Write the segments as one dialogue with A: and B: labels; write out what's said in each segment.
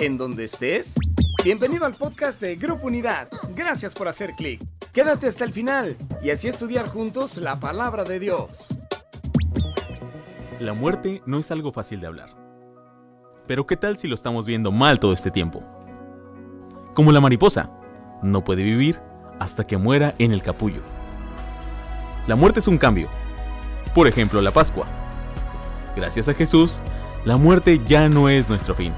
A: en donde estés. Bienvenido al podcast de Grupo Unidad. Gracias por hacer clic. Quédate hasta el final y así estudiar juntos la palabra de Dios.
B: La muerte no es algo fácil de hablar. Pero ¿qué tal si lo estamos viendo mal todo este tiempo? Como la mariposa, no puede vivir hasta que muera en el capullo. La muerte es un cambio. Por ejemplo, la Pascua. Gracias a Jesús, la muerte ya no es nuestro fin.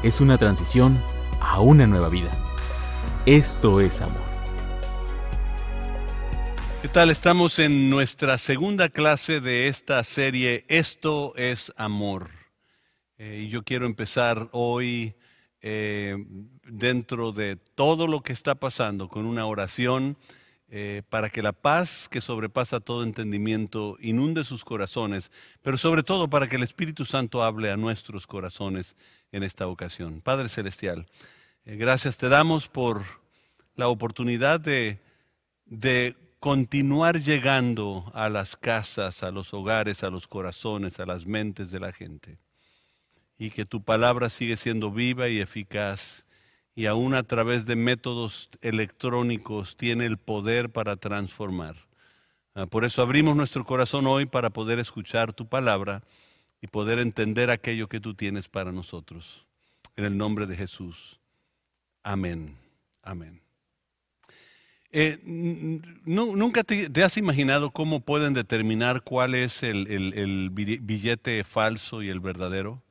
B: Es una transición a una nueva vida. Esto es amor.
C: ¿Qué tal? Estamos en nuestra segunda clase de esta serie Esto es amor. Eh, y yo quiero empezar hoy eh, dentro de todo lo que está pasando con una oración eh, para que la paz que sobrepasa todo entendimiento inunde sus corazones, pero sobre todo para que el Espíritu Santo hable a nuestros corazones en esta ocasión. Padre Celestial, eh, gracias te damos por la oportunidad de, de continuar llegando a las casas, a los hogares, a los corazones, a las mentes de la gente. Y que tu palabra sigue siendo viva y eficaz y aún a través de métodos electrónicos tiene el poder para transformar. Ah, por eso abrimos nuestro corazón hoy para poder escuchar tu palabra y poder entender aquello que tú tienes para nosotros. En el nombre de Jesús. Amén. Amén. Eh, ¿Nunca te, has imaginado cómo pueden determinar cuál es el, billete falso y el verdadero?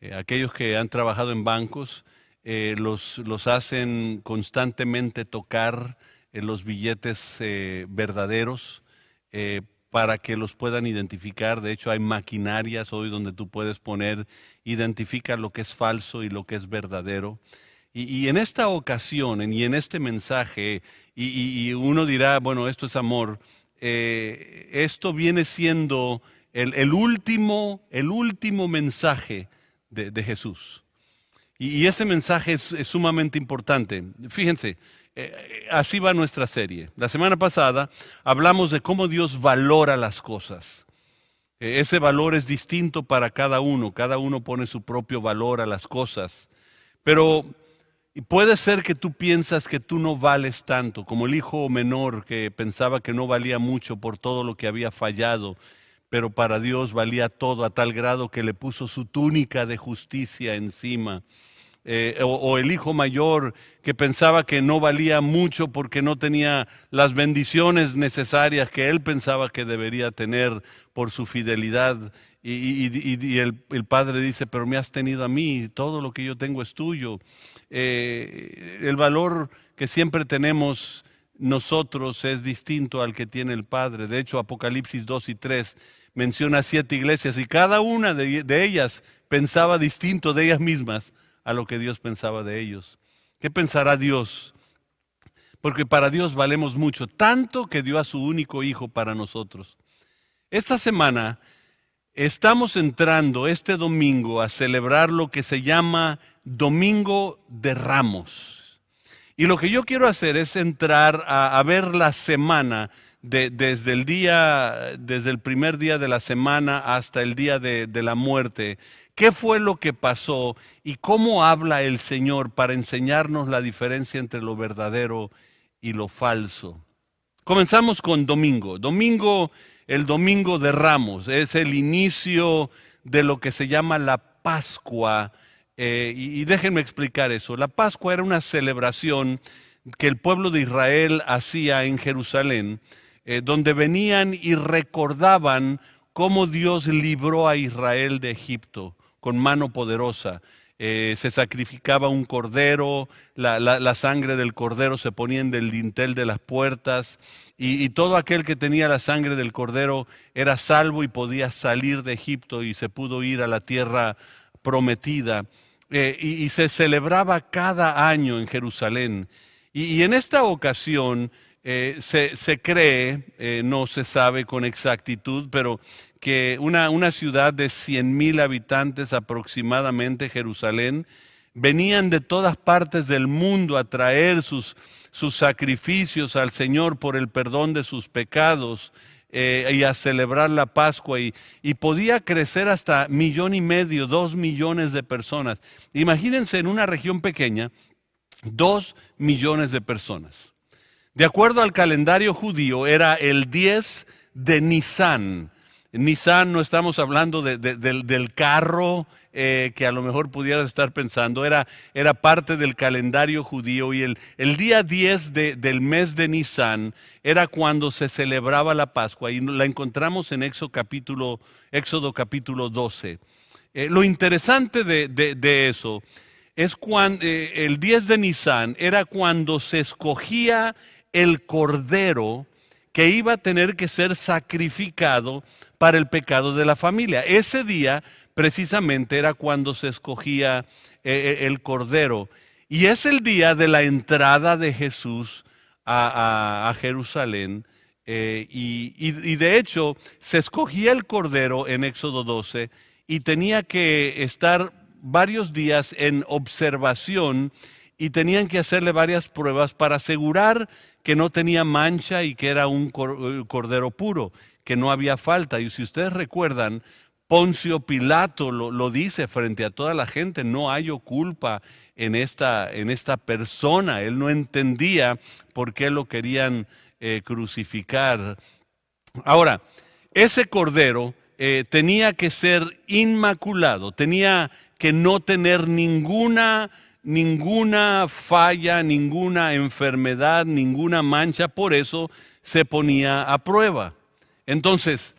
C: Eh, aquellos que han trabajado en bancos, eh, los, los, hacen constantemente tocar los billetes verdaderos para que los puedan identificar. De hecho, hay maquinarias hoy donde tú puedes poner, identifica lo que es falso y lo que es verdadero. Y, en esta ocasión y en este mensaje, y, uno dirá, bueno, esto es amor, esto viene siendo el, último, el último mensaje de Jesús. Y, ese mensaje es, sumamente importante. Fíjense, eh, así va nuestra serie. La semana pasada hablamos de cómo Dios valora las cosas. Eh, ese valor es distinto para cada uno, cada uno pone su propio valor a las cosas. Pero puede ser que tú piensas que tú no vales tanto, como el hijo menor que pensaba que no valía mucho por todo lo que había fallado, pero para Dios valía todo a tal grado que le puso su túnica de justicia encima. Eh, o, el hijo mayor que pensaba que no valía mucho porque no tenía las bendiciones necesarias que él pensaba que debería tener por su fidelidad. Y, el, padre dice, pero me has tenido a mí, todo lo que yo tengo es tuyo. Eh, el valor que siempre tenemos nosotros es distinto al que tiene el Padre. De hecho, Apocalipsis 2 y 3 menciona siete iglesias y cada una de ellas pensaba distinto de ellas mismas a lo que Dios pensaba de ellos. ¿Qué pensará Dios? Porque para Dios valemos mucho, tanto que dio a su único hijo para nosotros. Esta semana estamos entrando este domingo a celebrar lo que se llama Domingo de Ramos. Y lo que yo quiero hacer es entrar a, ver la semana desde el día, desde el primer día de la semana hasta el día de la muerte, qué fue lo que pasó y cómo habla el Señor para enseñarnos la diferencia entre lo verdadero y lo falso. Comenzamos con domingo. Domingo, el domingo de Ramos, es el inicio de lo que se llama la Pascua. Eh, y, déjenme explicar eso. La Pascua era una celebración que el pueblo de Israel hacía en Jerusalén, eh, donde venían y recordaban cómo Dios libró a Israel de Egipto con mano poderosa. Eh, se sacrificaba un cordero, la, sangre del cordero se ponía en el dintel de las puertas y, todo aquel que tenía la sangre del cordero era salvo y podía salir de Egipto y se pudo ir a la tierra prometida. Eh, y, se celebraba cada año en Jerusalén. Y, en esta ocasión eh, se, cree, no se sabe con exactitud, pero que una, ciudad de 100 mil habitantes aproximadamente, Jerusalén, venían de todas partes del mundo a traer sus, sacrificios al Señor por el perdón de sus pecados. eh, y a celebrar la Pascua y, podía crecer hasta millón y medio, dos millones de personas. Imagínense en una región pequeña, dos millones de personas. De acuerdo al calendario judío, era el 10 de Nisan. Nisan no estamos hablando del, carro eh, que a lo mejor pudieras estar pensando, era, era parte del calendario judío y el, el día 10 del mes de Nisan era cuando se celebraba la Pascua y la encontramos en Éxodo capítulo, Éxodo capítulo 12. Eh, lo interesante de, eso es cuando eh, el 10 de Nisan era cuando se escogía el cordero que iba a tener que ser sacrificado para el pecado de la familia. Ese día precisamente era cuando se escogía eh, eh, el cordero. Y es el día de la entrada de Jesús a, Jerusalén. Eh, y, y, de hecho se escogía el cordero en Éxodo 12 y tenía que estar varios días en observación y tenían que hacerle varias pruebas para asegurar que no tenía mancha y que era un eh, cordero puro, que no había falta. Y si ustedes recuerdan, Poncio Pilato lo, dice frente a toda la gente, no hay culpa en esta, en esta persona. Él no entendía por qué lo querían eh, crucificar. Ahora, ese cordero eh, tenía que ser inmaculado, tenía que no tener ninguna ninguna falla, ninguna enfermedad, ninguna mancha, por eso se ponía a prueba. Entonces,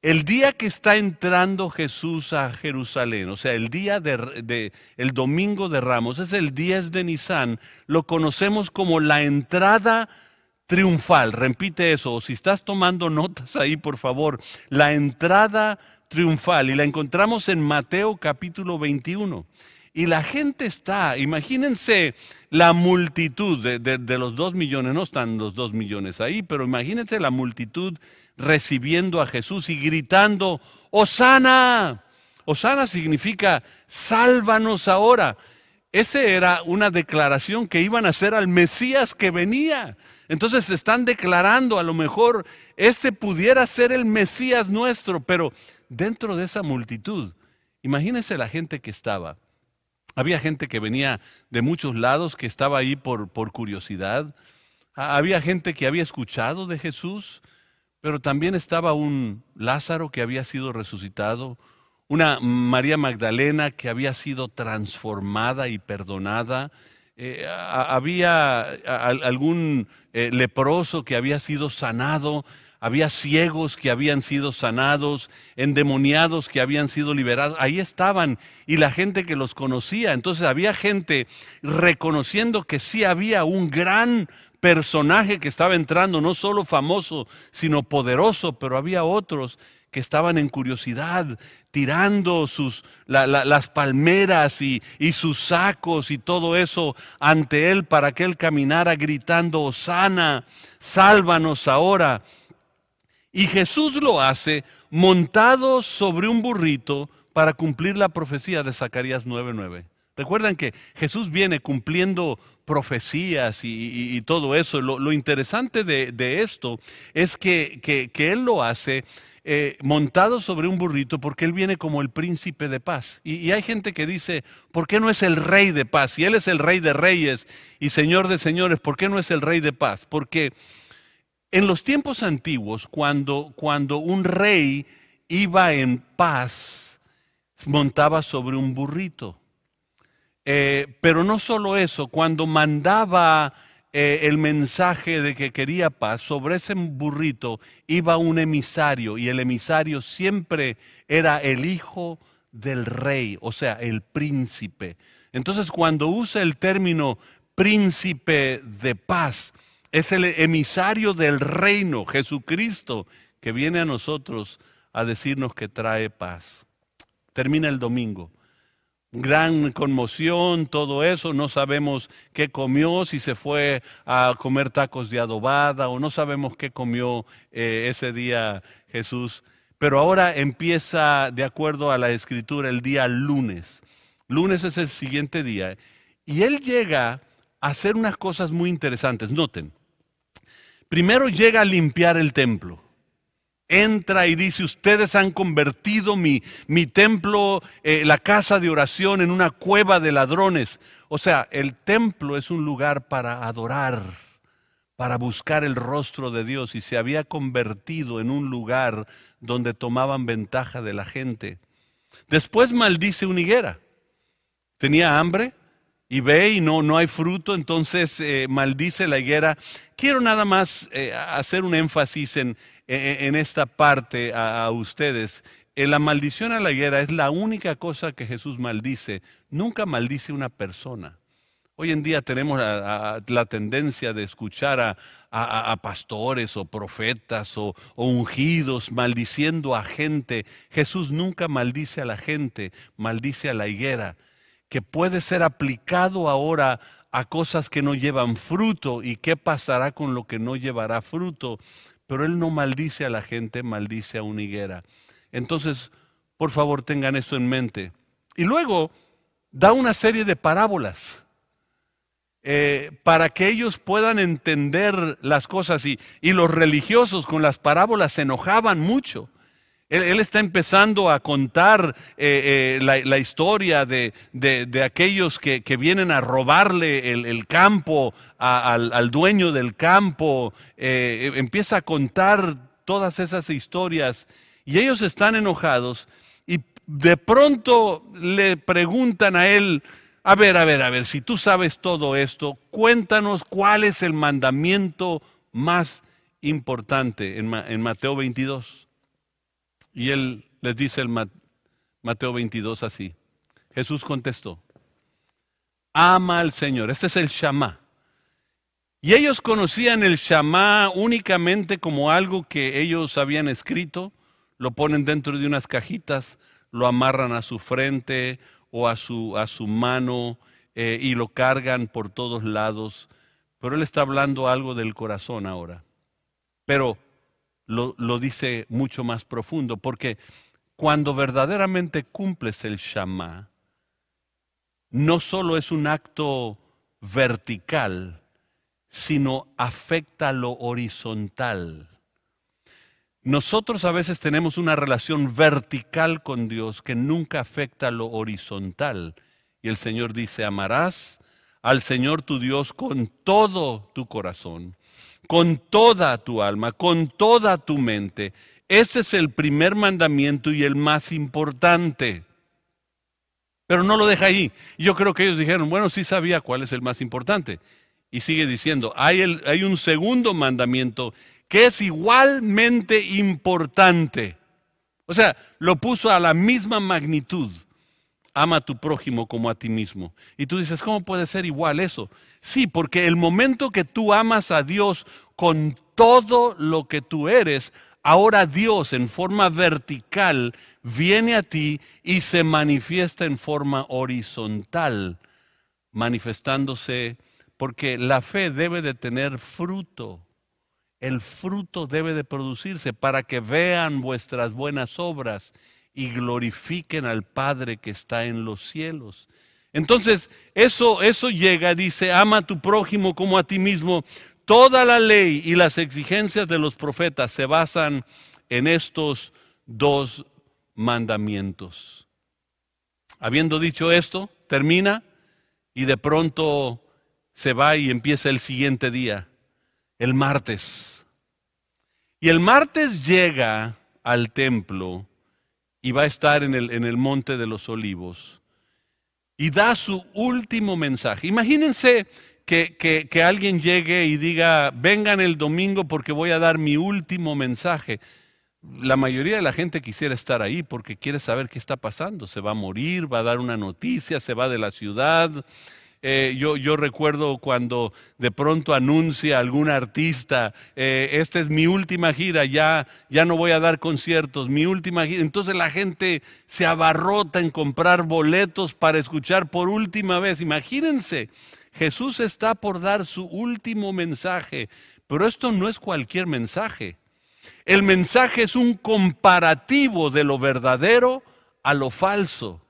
C: el día que está entrando Jesús a Jerusalén, o sea, el día de, el domingo de Ramos, es el 10 de Nisan, lo conocemos como la entrada triunfal. Repite eso, o si estás tomando notas ahí, por favor, la entrada triunfal y la encontramos en Mateo capítulo 21. Y la gente está, imagínense la multitud de, los dos millones, no están los dos millones ahí, pero imagínense la multitud recibiendo a Jesús y gritando, Osana. Osana significa, sálvanos ahora. Esa era una declaración que iban a hacer al Mesías que venía. Entonces están declarando, a lo mejor este pudiera ser el Mesías nuestro, pero dentro de esa multitud, imagínense la gente que estaba. Había gente que venía de muchos lados, que estaba ahí por, por curiosidad. Había gente que había escuchado de Jesús, pero también estaba un Lázaro que había sido resucitado, una María Magdalena que había sido transformada y perdonada, eh, había algún eh, leproso que había sido sanado, había ciegos que habían sido sanados, endemoniados que habían sido liberados, ahí estaban y la gente que los conocía. Entonces había gente reconociendo que sí había un gran personaje que estaba entrando, no solo famoso, sino poderoso, pero había otros que estaban en curiosidad, tirando sus, las palmeras y, y, sus sacos y todo eso ante él para que él caminara gritando, sana, sálvanos ahora. Y Jesús lo hace montado sobre un burrito para cumplir la profecía de Zacarías 9:9. Recuerdan que Jesús viene cumpliendo profecías y, todo eso. Lo, interesante de, esto es que, Él lo hace eh, montado sobre un burrito porque Él viene como el príncipe de paz. Y, y, hay gente que dice, ¿por qué no es el rey de paz? Si Él es el rey de reyes y señor de señores, ¿por qué no es el rey de paz? Porque en los tiempos antiguos, cuando, cuando un rey iba en paz, montaba sobre un burrito. Eh, pero no solo eso, cuando mandaba eh, el mensaje de que quería paz, sobre ese burrito iba un emisario y el emisario siempre era el hijo del rey, o sea, el príncipe. Entonces cuando usa el término príncipe de paz, es el emisario del reino, Jesucristo, que viene a nosotros a decirnos que trae paz. Termina el domingo. Gran conmoción, todo eso, no sabemos qué comió, si se fue a comer tacos de adobada o no sabemos qué comió eh, ese día Jesús. Pero ahora empieza, de acuerdo a la escritura, el día lunes. Lunes es el siguiente día. Y él llega a hacer unas cosas muy interesantes. Noten, Primero llega a limpiar el templo. entra y dice, ustedes han convertido mi, mi templo, eh, la casa de oración, en una cueva de ladrones. O sea, el templo es un lugar para adorar, para buscar el rostro de Dios y se había convertido en un lugar donde tomaban ventaja de la gente. Después maldice una higuera. Tenía hambre y ve y no, no hay fruto, entonces eh, maldice la higuera. Quiero nada más eh, hacer un énfasis en, en esta parte a, ustedes. Eh, la maldición a la higuera es la única cosa que Jesús maldice. Nunca maldice una persona. Hoy en día tenemos la, tendencia de escuchar a, pastores o profetas o, ungidos maldiciendo a gente. Jesús nunca maldice a la gente, maldice a la higuera, que puede ser aplicado ahora a cosas que no llevan fruto y qué pasará con lo que no llevará fruto. Pero Él no maldice a la gente, maldice a una higuera. Entonces, por favor, tengan esto en mente. Y luego da una serie de parábolas eh, para que ellos puedan entender las cosas. Y, los religiosos con las parábolas se enojaban mucho. Él, está empezando a contar eh, eh, la, historia de, aquellos que, vienen a robarle el, campo al, dueño del campo. empieza a contar todas esas historias y ellos están enojados y de pronto le preguntan a él, a ver, a ver, a ver, si tú sabes todo esto, cuéntanos cuál es el mandamiento más importante en, Mateo 22. Y él les dice el Mateo 22 así. Jesús contestó, ama al Señor. Este es el Shama. Y ellos conocían el Shama únicamente como algo que ellos habían escrito, lo ponen dentro de unas cajitas, lo amarran a su frente o a su, a su mano eh, y lo cargan por todos lados. Pero él está hablando algo del corazón ahora. Pero lo, lo dice mucho más profundo, porque cuando verdaderamente cumples el Shama, no solo es un acto vertical, sino afecta lo horizontal. Nosotros a veces tenemos una relación vertical con Dios que nunca afecta lo horizontal. Y el Señor dice, amarás al Señor tu Dios con todo tu corazón, con toda tu alma, con toda tu mente. Ese es el primer mandamiento y el más importante. Pero no lo deja ahí. Yo creo que ellos dijeron, bueno, sí sabía cuál es el más importante. Y sigue diciendo, hay, hay un segundo mandamiento que es igualmente importante. O sea, lo puso a la misma magnitud. Ama a tu prójimo como a ti mismo. Y tú dices, ¿cómo puede ser igual eso? Sí, porque el momento que tú amas a Dios con todo lo que tú eres, ahora Dios en forma vertical viene a ti y se manifiesta en forma horizontal, manifestándose, porque la fe debe de tener fruto el fruto debe de producirse para que vean vuestras buenas obras y glorifiquen al Padre que está en los cielos. Entonces, eso, eso llega, dice, ama a tu prójimo como a ti mismo. Toda la ley y las exigencias de los profetas se basan en estos dos mandamientos. Habiendo dicho esto, termina y de pronto se va y empieza el siguiente día, el martes. Y el martes llega al templo y va a estar en el, en el monte de los olivos y da su último mensaje. Imagínense que, que, alguien llegue y diga, vengan el domingo porque voy a dar mi último mensaje. La mayoría de la gente quisiera estar ahí porque quiere saber qué está pasando. Se va a morir, va a dar una noticia, se va de la ciudad, eh, yo, recuerdo cuando de pronto anuncia algún artista, eh, esta es mi última gira, ya, ya no voy a dar conciertos, mi última gira. Entonces la gente se abarrota en comprar boletos para escuchar por última vez. Imagínense, Jesús está por dar su último mensaje, pero esto no es cualquier mensaje. El mensaje es un comparativo de lo verdadero a lo falso.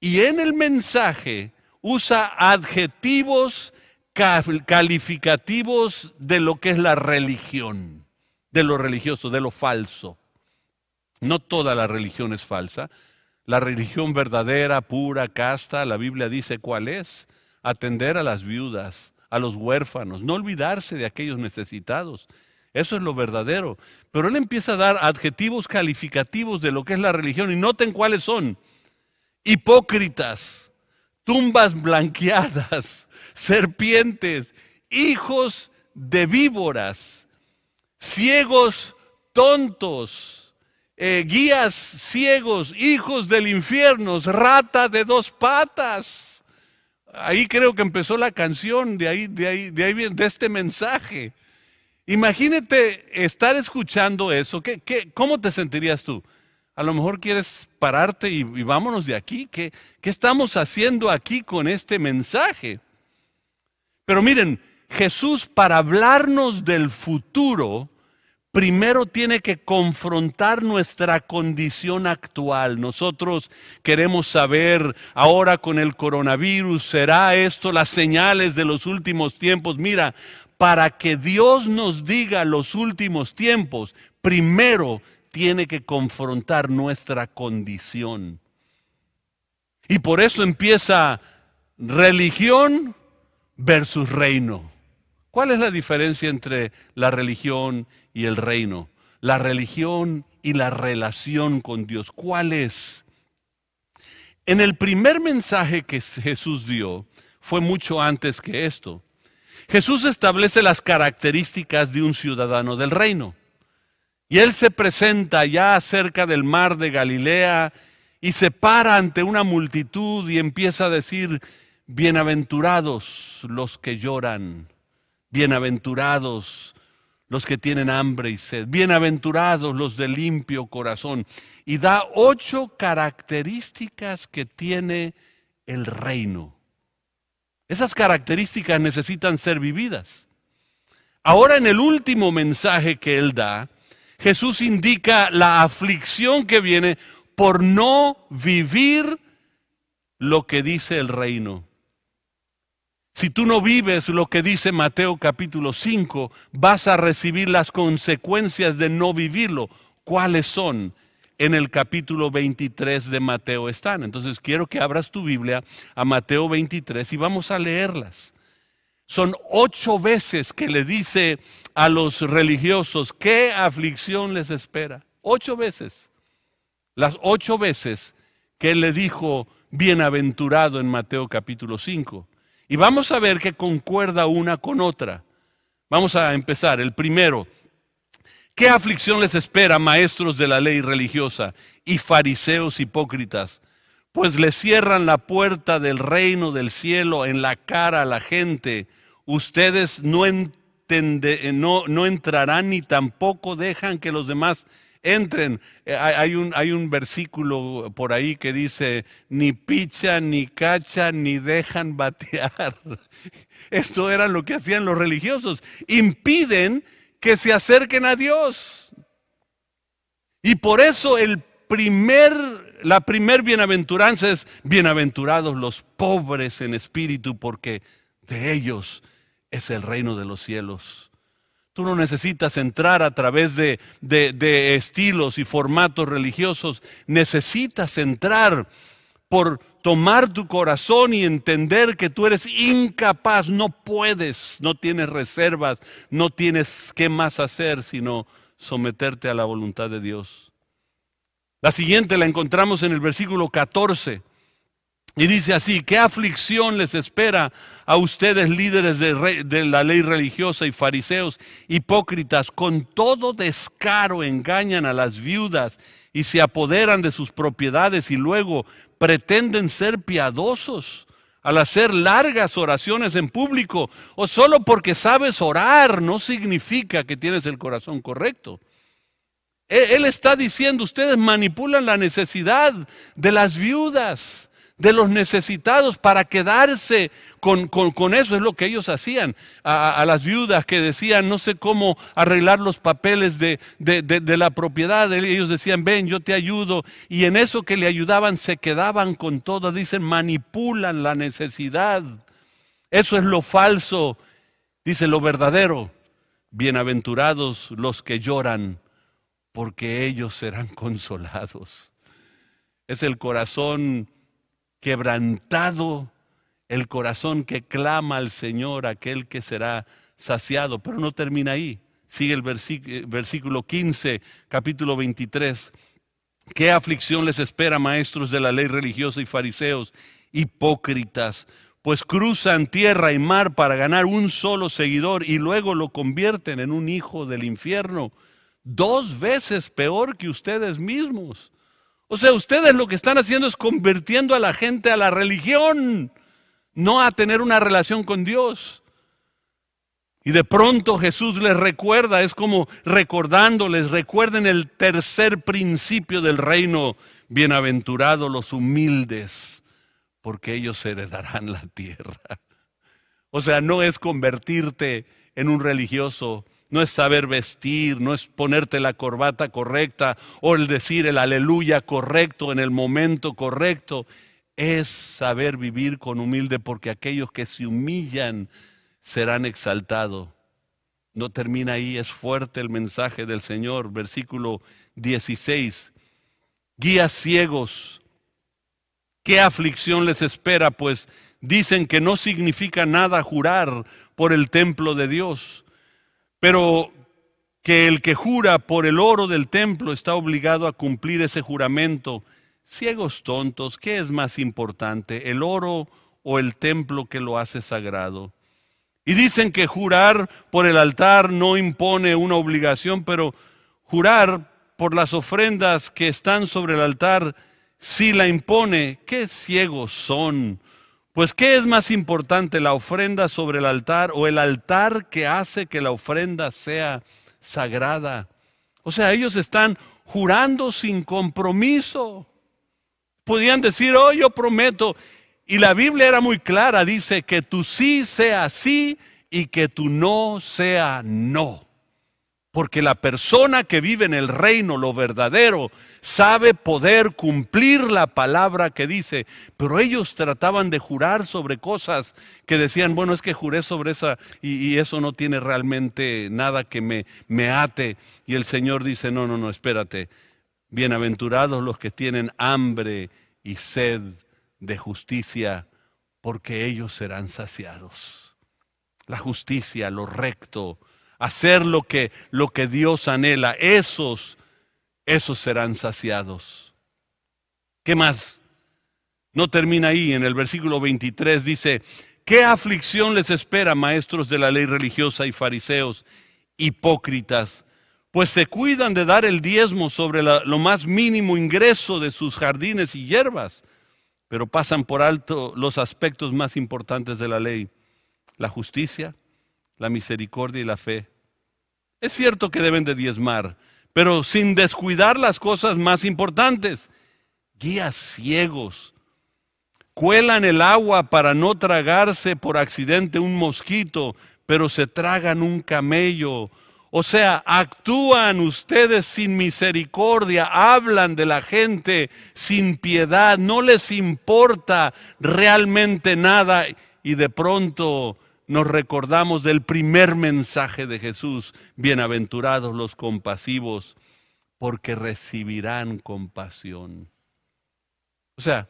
C: Y en el mensaje usa adjetivos calificativos de lo que es la religión, de lo religioso, de lo falso. No toda la religión es falsa. La religión verdadera, pura, casta, la Biblia dice cuál es. Atender a las viudas, a los huérfanos, no olvidarse de aquellos necesitados. Eso es lo verdadero. Pero él empieza a dar adjetivos calificativos de lo que es la religión y noten cuáles son. Hipócritas, tumbas blanqueadas, serpientes, hijos de víboras, ciegos tontos, eh, guías ciegos, hijos del infierno, rata de dos patas. Ahí creo que empezó la canción, de ahí, de ahí, de ahí, de este mensaje. Imagínate estar escuchando eso. ¿Qué, qué, cómo te sentirías tú? A lo mejor quieres pararte y, vámonos de aquí. ¿Qué, ¿Qué estamos haciendo aquí con este mensaje? Pero miren, Jesús para hablarnos del futuro, primero tiene que confrontar nuestra condición actual. Nosotros queremos saber ahora con el coronavirus, ¿será esto las señales de los últimos tiempos? Mira, para que Dios nos diga los últimos tiempos, primero tiene que confrontar nuestra condición. Y por eso empieza religión versus reino. ¿Cuál es la diferencia entre la religión y el reino? La religión y la relación con Dios. ¿Cuál es? En el primer mensaje que Jesús dio fue mucho antes que esto. Jesús establece las características de un ciudadano del reino. Y él se presenta ya cerca del mar de Galilea y se para ante una multitud y empieza a decir, bienaventurados los que lloran Bienaventurados los que tienen hambre y sed, bienaventurados los de limpio corazón. Y da ocho características que tiene el reino. Esas características necesitan ser vividas. Ahora en el último mensaje que él da, Jesús indica la aflicción que viene por no vivir lo que dice el reino. Si tú no vives lo que dice Mateo capítulo 5, vas a recibir las consecuencias de no vivirlo. ¿Cuáles son? En el capítulo 23 de Mateo están. Entonces quiero que abras tu Biblia a Mateo 23 y vamos a leerlas. Son ocho veces que le dice a los religiosos qué aflicción les espera. Ocho veces. Las ocho veces que él le dijo bienaventurado en Mateo capítulo 5. Y vamos a ver que concuerda una con otra. Vamos a empezar. El primero, ¿qué aflicción les espera, maestros de la ley religiosa y fariseos hipócritas? Pues le cierran la puerta del reino del cielo en la cara a la gente. Ustedes no, no, no entrarán ni tampoco dejan que los demás entren. Eh, hay un, hay un versículo por ahí que dice, ni pichan, ni cachan, ni dejan batear. Esto era lo que hacían los religiosos. Impiden que se acerquen a Dios. Y por eso el primer, la primer bienaventuranza es bienaventurados los pobres en espíritu, porque de ellos es el reino de los cielos. Tú no necesitas entrar a través de, estilos y formatos religiosos. Necesitas entrar por tomar tu corazón y entender que tú eres incapaz, no puedes, no tienes reservas, no tienes qué más hacer sino someterte a la voluntad de Dios. La siguiente la encontramos en el versículo 14. Y dice así, ¿qué aflicción les espera a ustedes líderes de, la ley religiosa y fariseos hipócritas? Con todo descaro engañan a las viudas y se apoderan de sus propiedades y luego pretenden ser piadosos al hacer largas oraciones en público o solo porque sabes orar no significa que tienes el corazón correcto. Él está diciendo, ustedes manipulan la necesidad de las viudas de los necesitados para quedarse con, eso. Es lo que ellos hacían a, las viudas que decían, no sé cómo arreglar los papeles de, de, la propiedad. Ellos decían, ven, yo te ayudo. Y en eso que le ayudaban se quedaban con todo. Dicen, manipulan la necesidad. Eso es lo falso. Dice lo verdadero. Bienaventurados los que lloran, porque ellos serán consolados. Es el corazón quebrantado, el corazón que clama al Señor, aquel que será saciado. Pero no termina ahí. Sigue el versículo 15, capítulo 23. ¿Qué aflicción les espera, maestros de la ley religiosa y fariseos, hipócritas? Pues cruzan tierra y mar para ganar un solo seguidor y luego lo convierten en un hijo del infierno, dos veces peor que ustedes mismos. O sea, ustedes lo que están haciendo es convirtiendo a la gente a la religión, no a tener una relación con Dios. Y de pronto Jesús les recuerda, es como recordándoles, recuerden el tercer principio del reino, bienaventurados los humildes, porque ellos heredarán la tierra. O sea, no es convertirte en un religioso, no es saber vestir, no es ponerte la corbata correcta o el decir el aleluya correcto en el momento correcto, es saber vivir con humilde porque aquellos que se humillan serán exaltados. No termina ahí, es fuerte el mensaje del Señor. Versículo 16. Guías ciegos, ¿qué aflicción les espera? Pues dicen que no significa nada jurar por el templo de Dios, pero que el que jura por el oro del templo está obligado a cumplir ese juramento. Ciegos tontos, ¿qué es más importante, el oro o el templo que lo hace sagrado? Y dicen que jurar por el altar no impone una obligación, pero jurar por las ofrendas que están sobre el altar sí la impone. Qué ciegos son. Pues ¿qué es más importante, la ofrenda sobre el altar o el altar que hace que la ofrenda sea sagrada? O sea, ellos están jurando sin compromiso. Podían decir, oh, yo prometo, y la Biblia era muy clara, dice que tu sí sea sí y que tu no sea no. Porque la persona que vive en el reino, lo verdadero, sabe poder cumplir la palabra que dice. Pero ellos trataban de jurar sobre cosas que decían, bueno, es que juré sobre esa y, eso no tiene realmente nada que me, me ate. Y el Señor dice, no, no, no, espérate. Bienaventurados los que tienen hambre y sed de justicia, porque ellos serán saciados. La justicia, lo recto, hacer lo que, lo que Dios anhela, esos, esos serán saciados. ¿Qué más? No termina ahí, en el versículo 23 dice, ¿qué aflicción les espera, maestros de la ley religiosa y fariseos, hipócritas? Pues se cuidan de dar el diezmo sobre lo más mínimo ingreso de sus jardines y hierbas pero pasan por alto los aspectos más importantes de la ley, la justicia, la misericordia y la fe. Es cierto que deben de diezmar, pero sin descuidar las cosas más importantes. Guías ciegos, cuelan el agua para no tragarse por accidente un mosquito, pero se tragan un camello o sea, actúan ustedes sin misericordia, hablan de la gente sin piedad, no les importa realmente nada y de pronto nos recordamos del primer mensaje de Jesús, bienaventurados los compasivos, porque recibirán compasión. O sea,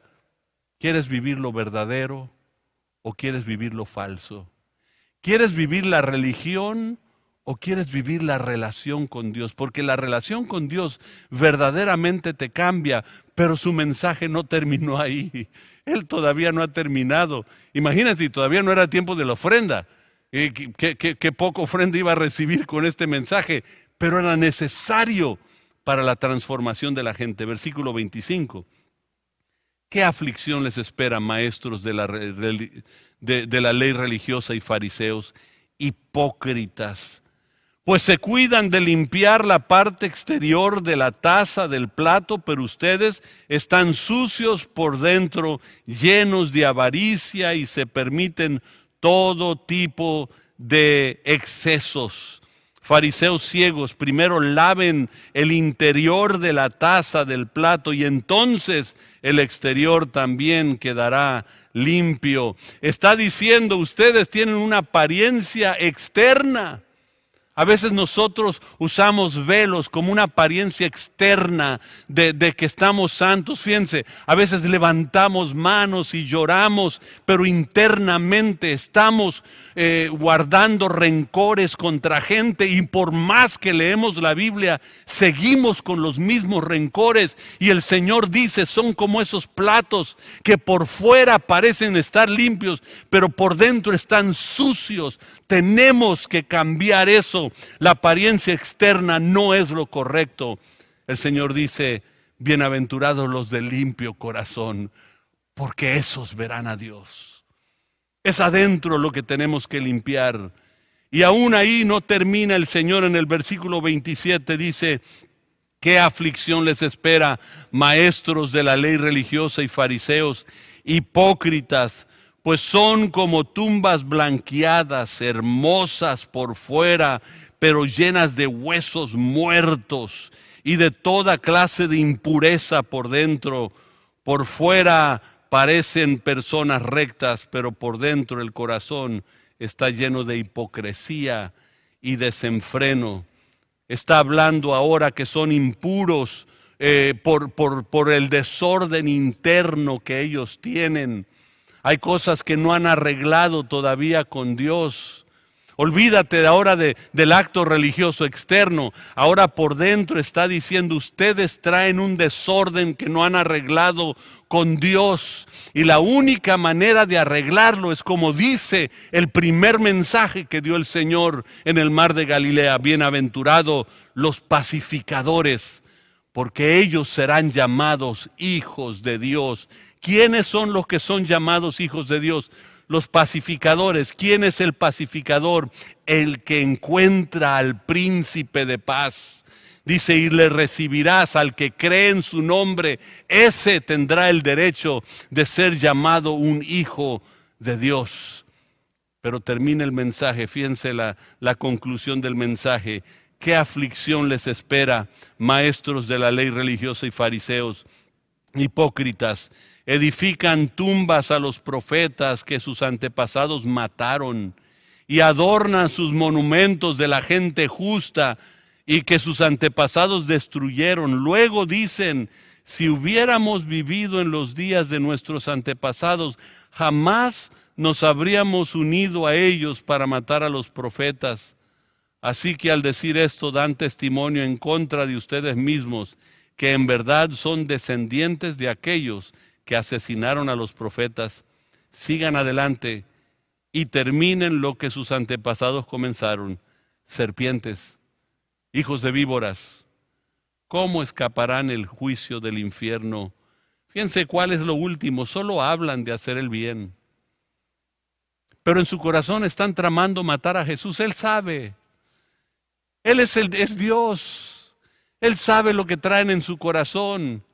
C: ¿quieres vivir lo verdadero o quieres vivir lo falso? ¿Quieres vivir la religión? o quieres vivir la relación con Dios? Porque la relación con Dios verdaderamente te cambia, pero su mensaje no terminó ahí. Él todavía no ha terminado. Imagínate, todavía no era tiempo de la ofrenda. Eh, ¿Qué, qué, poco ofrenda iba a recibir con este mensaje? Pero era necesario para la transformación de la gente. Versículo 25. ¿Qué aflicción les espera, maestros de la ley religiosa y fariseos? Hipócritas pues se cuidan de limpiar la parte exterior de la taza del plato, pero ustedes están sucios por dentro, llenos de avaricia y se permiten todo tipo de excesos. Fariseos ciegos, primero laven el interior de la taza del plato y entonces el exterior también quedará limpio. Está diciendo, ustedes tienen una apariencia externa A veces nosotros usamos velos como una apariencia externa de, que estamos santos. Fíjense, a veces levantamos manos y lloramos, pero internamente estamos eh, guardando rencores contra gente y por más que leemos la Biblia, seguimos con los mismos rencores. Y el Señor dice, son como esos platos que por fuera parecen estar limpios, pero por dentro están sucios. Tenemos que cambiar eso. La apariencia externa no es lo correcto. El Señor dice, bienaventurados los de limpio corazón, porque esos verán a Dios. Es adentro lo que tenemos que limpiar. Y aún ahí no termina el Señor en el versículo 27, dice, ¿qué aflicción les espera, maestros de la ley religiosa y fariseos, hipócritas? Pues son como tumbas blanqueadas, hermosas por fuera, pero llenas de huesos muertos y de toda clase de impureza por dentro. Por fuera parecen personas rectas, pero por dentro el corazón está lleno de hipocresía y desenfreno. Está hablando ahora que son impuros eh, por, el desorden interno que ellos tienen hay cosas que no han arreglado todavía con Dios. Olvídate ahora de, del acto religioso externo. Ahora por dentro está diciendo, ustedes traen un desorden que no han arreglado con Dios. Y la única manera de arreglarlo es como dice el primer mensaje que dio el Señor en el mar de Galilea. Bienaventurado los pacificadores, porque ellos serán llamados hijos de Dios. ¿Quiénes son los que son llamados hijos de Dios? Los pacificadores. ¿Quién es el pacificador? El que encuentra al príncipe de paz. Dice, y le recibirás al que cree en su nombre. Ese tendrá el derecho de ser llamado un hijo de Dios. Pero termina el mensaje, fíjense la, la conclusión del mensaje. ¿Qué aflicción les espera, maestros de la ley religiosa y fariseos, hipócritas? Edifican tumbas a los profetas que sus antepasados mataron y adornan sus monumentos de la gente justa y que sus antepasados destruyeron. Luego dicen, si hubiéramos vivido en los días de nuestros antepasados, jamás nos habríamos unido a ellos para matar a los profetas. Así que al decir esto dan testimonio en contra de ustedes mismos, que en verdad son descendientes de aquellos que asesinaron a los profetas sigan adelante y terminen lo que sus antepasados comenzaron, serpientes, hijos de víboras. ¿Cómo escaparán el juicio del infierno? Fíjense cuál es lo último, solo hablan de hacer el bien. Pero en su corazón están tramando matar a Jesús, Él sabe. Él es, el, es Dios. Él sabe lo que traen en su corazón.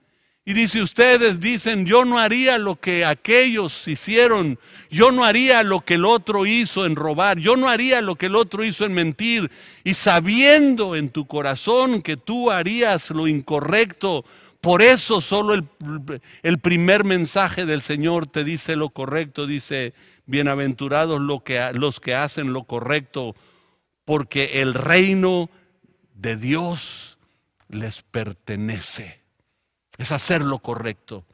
C: Y dice, ustedes dicen, yo no haría lo que aquellos hicieron, yo no haría lo que el otro hizo en robar, yo no haría lo que el otro hizo en mentir. Y sabiendo en tu corazón que tú harías lo incorrecto, por eso solo el, primer mensaje del Señor te dice lo correcto, dice, bienaventurados los que hacen lo correcto, porque el reino de Dios les pertenece es hacer lo correcto,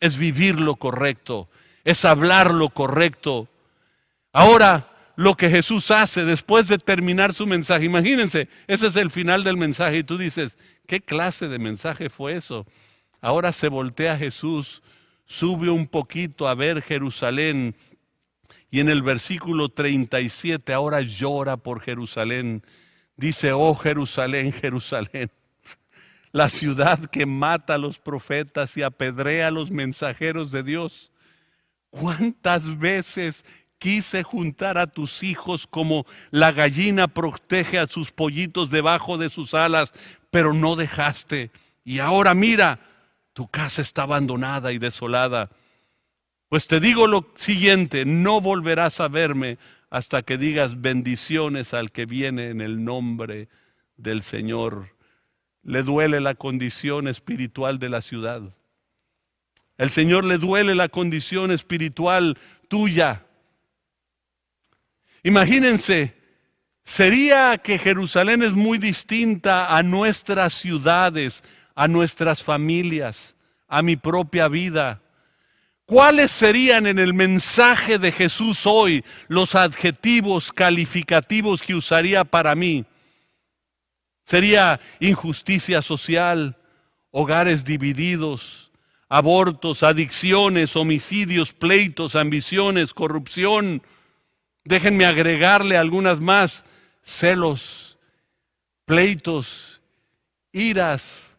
C: es vivir lo correcto, es hablar lo correcto. Ahora, lo que Jesús hace después de terminar su mensaje, imagínense, ese es el final del mensaje y tú dices, ¿qué clase de mensaje fue eso? Ahora se voltea Jesús, sube un poquito a ver Jerusalén y en el versículo 37 ahora llora por Jerusalén. Dice, oh Jerusalén, Jerusalén, la ciudad que mata a los profetas y apedrea a los mensajeros de Dios. ¿Cuántas veces quise juntar a tus hijos como la gallina protege a sus pollitos debajo de sus alas, pero no dejaste? Y ahora mira, tu casa está abandonada y desolada. Pues te digo lo siguiente, no volverás a verme hasta que digas bendiciones al que viene en el nombre del Señor le duele la condición espiritual de la ciudad. El Señor le duele la condición espiritual tuya. Imagínense Sería que Jerusalén es muy distinta a nuestras ciudades, a nuestras familias, a mi propia vida. ¿Cuáles serían en el mensaje de Jesús hoy los adjetivos calificativos que usaría para mí? Sería injusticia social, hogares divididos, abortos, adicciones, homicidios, pleitos, ambiciones, corrupción. Déjenme agregarle algunas más celos, pleitos, iras,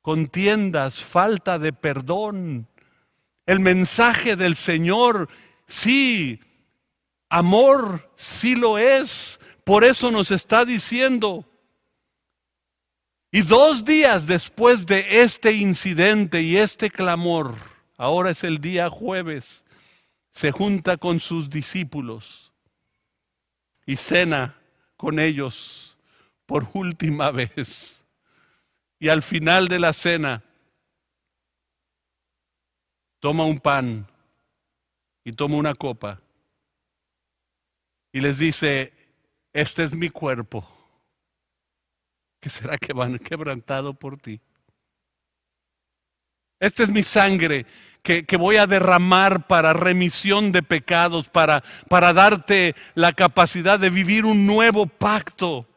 C: contiendas, falta de perdón. El mensaje del Señor, sí, amor, sí lo es. Por eso nos está diciendo. Y dos días después de este incidente y este clamor, ahora es el día jueves, se junta con sus discípulos y cena con ellos por última vez. Y al final de la cena, toma un pan y toma una copa y les dice, este es mi cuerpo, que será que van quebrantado por ti. Esta es mi sangre que, voy a derramar para remisión de pecados, para, para darte la capacidad de vivir un nuevo pacto.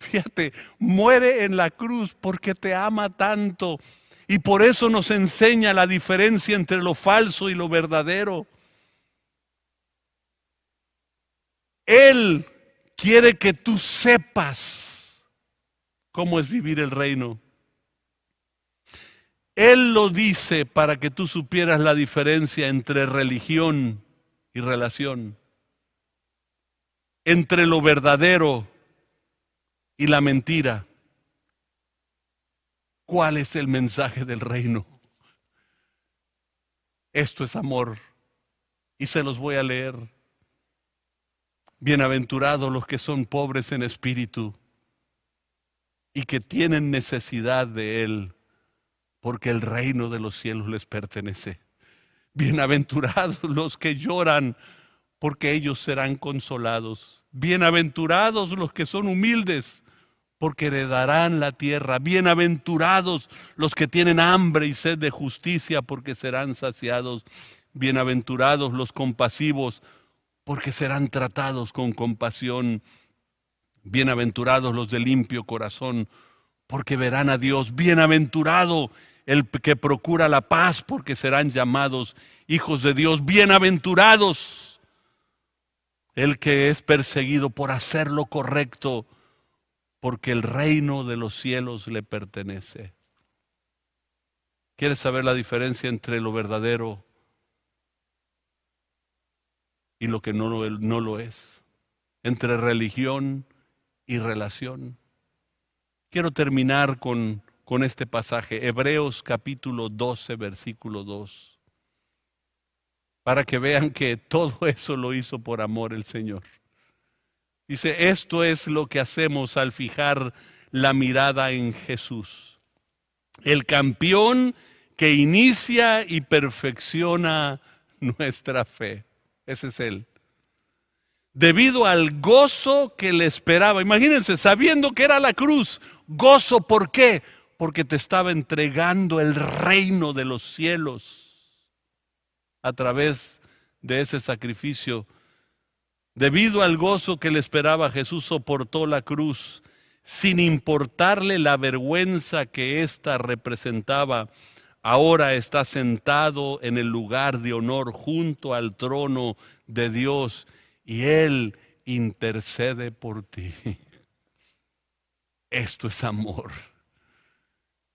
C: Fíjate, muere en la cruz porque te ama tanto y por eso nos enseña la diferencia entre lo falso y lo verdadero. Él quiere que tú sepas cómo es vivir el reino. Él lo dice para que tú supieras la diferencia entre religión y relación, entre lo verdadero y la mentira. ¿Cuál es el mensaje del reino? Esto es amor. Y se los voy a leer. Bienaventurados los que son pobres en espíritu y que tienen necesidad de Él porque el reino de los cielos les pertenece. Bienaventurados los que lloran, porque ellos serán consolados. Bienaventurados los que son humildes, porque heredarán la tierra. Bienaventurados los que tienen hambre y sed de justicia, porque serán saciados. Bienaventurados los compasivos, porque serán tratados con compasión. Bienaventurados los de limpio corazón, porque verán a Dios. Bienaventurado el que procura la paz, porque serán llamados hijos de Dios. Bienaventurados el que es perseguido por hacer lo correcto, porque el reino de los cielos le pertenece. ¿Quieres saber la diferencia entre lo verdadero y lo que no, no lo es? Entre religión y relación. Quiero terminar con con este pasaje, Hebreos capítulo 12, versículo 2, para que vean que todo eso lo hizo por amor el Señor. Dice, esto es lo que hacemos al fijar la mirada en Jesús, el campeón que inicia y perfecciona nuestra fe. Ese es Él. Debido al gozo que le esperaba, imagínense, sabiendo que era la cruz, gozo, ¿por qué? porque te estaba entregando el reino de los cielos a través de ese sacrificio. Debido al gozo que le esperaba, Jesús soportó la cruz sin importarle la vergüenza que ésta representaba. Ahora está sentado en el lugar de honor junto al trono de Dios y Él intercede por ti. Esto es amor.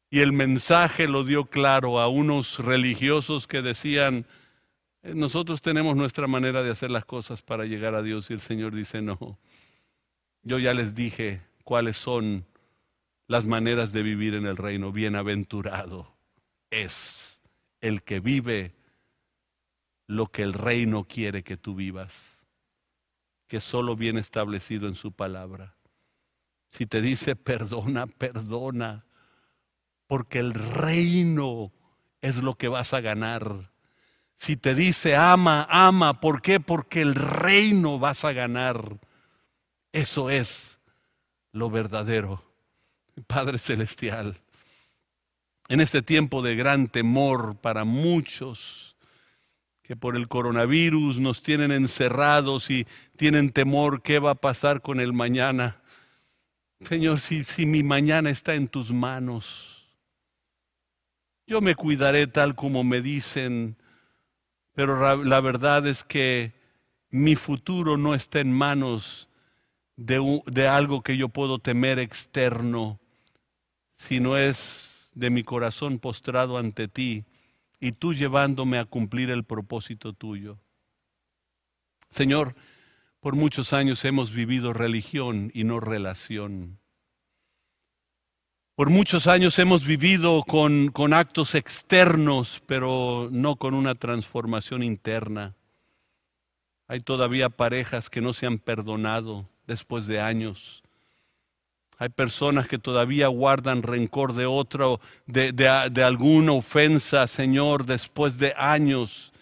C: Y el mensaje lo dio claro a unos religiosos que decían, eh, nosotros tenemos nuestra manera de hacer las cosas para llegar a Dios. Y el Señor dice, no, yo ya les dije cuáles son las maneras de vivir en el reino. Bienaventurado es el que vive lo que el reino quiere que tú vivas, que solo viene establecido en su palabra. Si te dice perdona, perdona porque el reino es lo que vas a ganar. Si te dice ama, ama, ¿por qué? Porque el reino vas a ganar. Eso es lo verdadero. Padre Celestial, en este tiempo de gran temor para muchos que por el coronavirus nos tienen encerrados y tienen temor qué va a pasar con el mañana. Señor, si, si mi mañana está en tus manos, yo me cuidaré tal como me dicen, pero la verdad es que mi futuro no está en manos de, de algo que yo puedo temer externo, sino es de mi corazón postrado ante ti y tú llevándome a cumplir el propósito tuyo. Señor, por muchos años hemos vivido religión y no relación. Por muchos años hemos vivido con, con, actos externos, pero no con una transformación interna. Hay todavía parejas que no se han perdonado después de años. Hay personas que todavía guardan rencor de otro, de, de, alguna ofensa, Señor, después de años.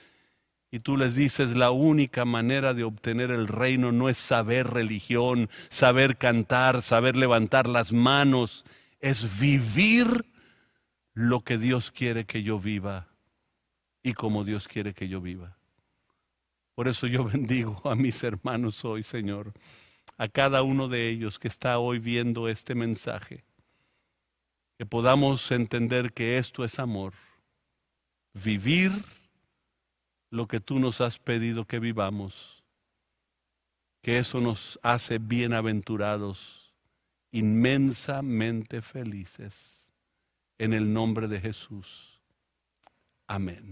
C: Y tú les dices, la única manera de obtener el reino no es saber religión, saber cantar, saber levantar las manos, es vivir lo que Dios quiere que yo viva y como Dios quiere que yo viva. Por eso yo bendigo a mis hermanos hoy, Señor a cada uno de ellos que está hoy viendo este mensaje, que podamos entender que esto es amor, vivir lo que tú nos has pedido que vivamos, que eso nos hace bienaventurados, inmensamente felices, en el nombre de Jesús. Amén.